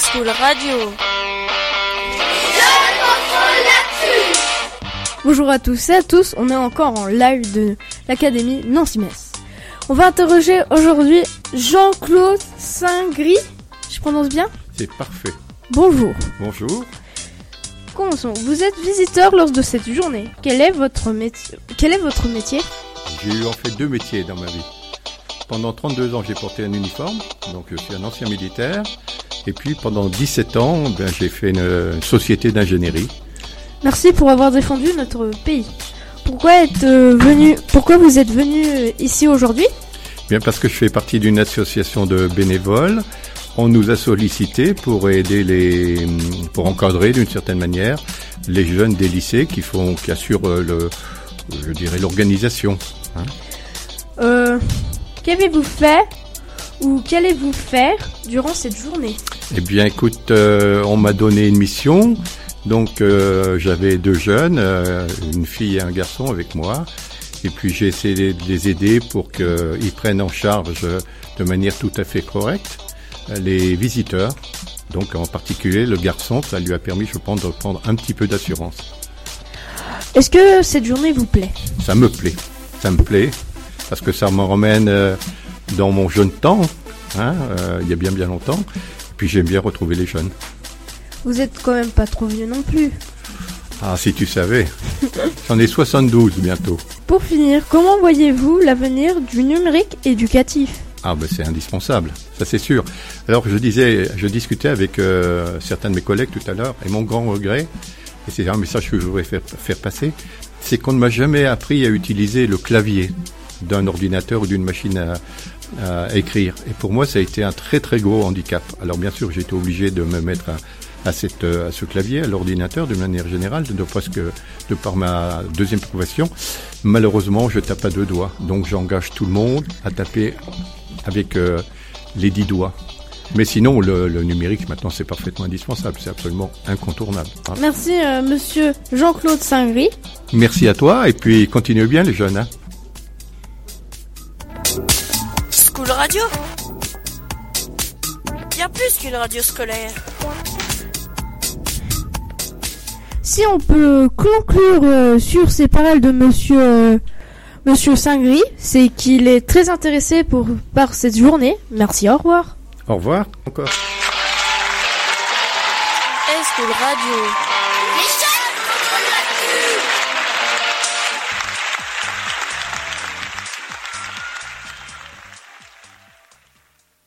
School Radio. Bonjour à tous et à tous, on est encore en live de l'Académie Nancy-Metz. On va interroger aujourd'hui Jean-Claude Saint-Gris. Je prononce bien? C'est parfait. Bonjour. Bonjour. Commençons. Vous êtes visiteur lors de cette journée. Quel est votre métier? Quel est votre métier? J'ai eu en fait deux métiers dans ma vie. Pendant 32 ans, j'ai porté un uniforme, donc je suis un ancien militaire. Et puis pendant 17 ans, ben, j'ai fait une, société d'ingénierie. Merci pour avoir défendu notre pays. Pourquoi êtes euh, venu Pourquoi vous êtes venu euh, ici aujourd'hui? Bien parce que je fais partie d'une association de bénévoles. On nous a sollicité pour aider les, pour encadrer d'une certaine manière les jeunes des lycées qui font, qui assurent euh, le, je dirais l'organisation. hein. Euh, qu'avez-vous fait ou qu'allez-vous faire durant cette journée Eh bien, écoute, euh, on m'a donné une mission. Donc, euh, j'avais deux jeunes, euh, une fille et un garçon avec moi. Et puis, j'ai essayé de les aider pour qu'ils prennent en charge de manière tout à fait correcte les visiteurs. Donc, en particulier, le garçon, ça lui a permis, je pense, de prendre un petit peu d'assurance. Est-ce que cette journée vous plaît? Ça me plaît. Ça me plaît. Parce que ça me ramène dans mon jeune temps, hein, euh, il y a bien bien longtemps. Et puis, j'aime bien retrouver les jeunes. Vous êtes quand même pas trop vieux non plus. Ah, si tu savais. J'en ai 72 bientôt. Pour finir, comment voyez-vous l'avenir du numérique éducatif? Ah, ben c'est indispensable, ça c'est sûr. Alors, je disais, je discutais avec euh, certains de mes collègues tout à l'heure, et mon grand regret, et c'est un message que je voudrais faire, faire passer, c'est qu'on ne m'a jamais appris à utiliser le clavier d'un ordinateur ou d'une machine à, à écrire. Et pour moi, ça a été un très très gros handicap. Alors, bien sûr, j'ai été obligé de me mettre à, à, cette, euh, à ce clavier, à l'ordinateur, de manière générale, de, parce que de par ma deuxième profession, malheureusement, je tape à deux doigts. Donc, j'engage tout le monde à taper avec euh, les dix doigts. Mais sinon, le, le numérique, maintenant, c'est parfaitement indispensable. C'est absolument incontournable. hein. Merci euh, monsieur Jean-Claude Saint-Gris. Merci à toi, et puis continuez bien, les jeunes. hein. School Radio. Bien plus qu'une radio scolaire. Si on peut conclure euh, sur ces paroles de monsieur euh, monsieur Saint-Gris, c'est qu'il est très intéressé pour par cette journée. Merci, au revoir. Au revoir encore. School Radio.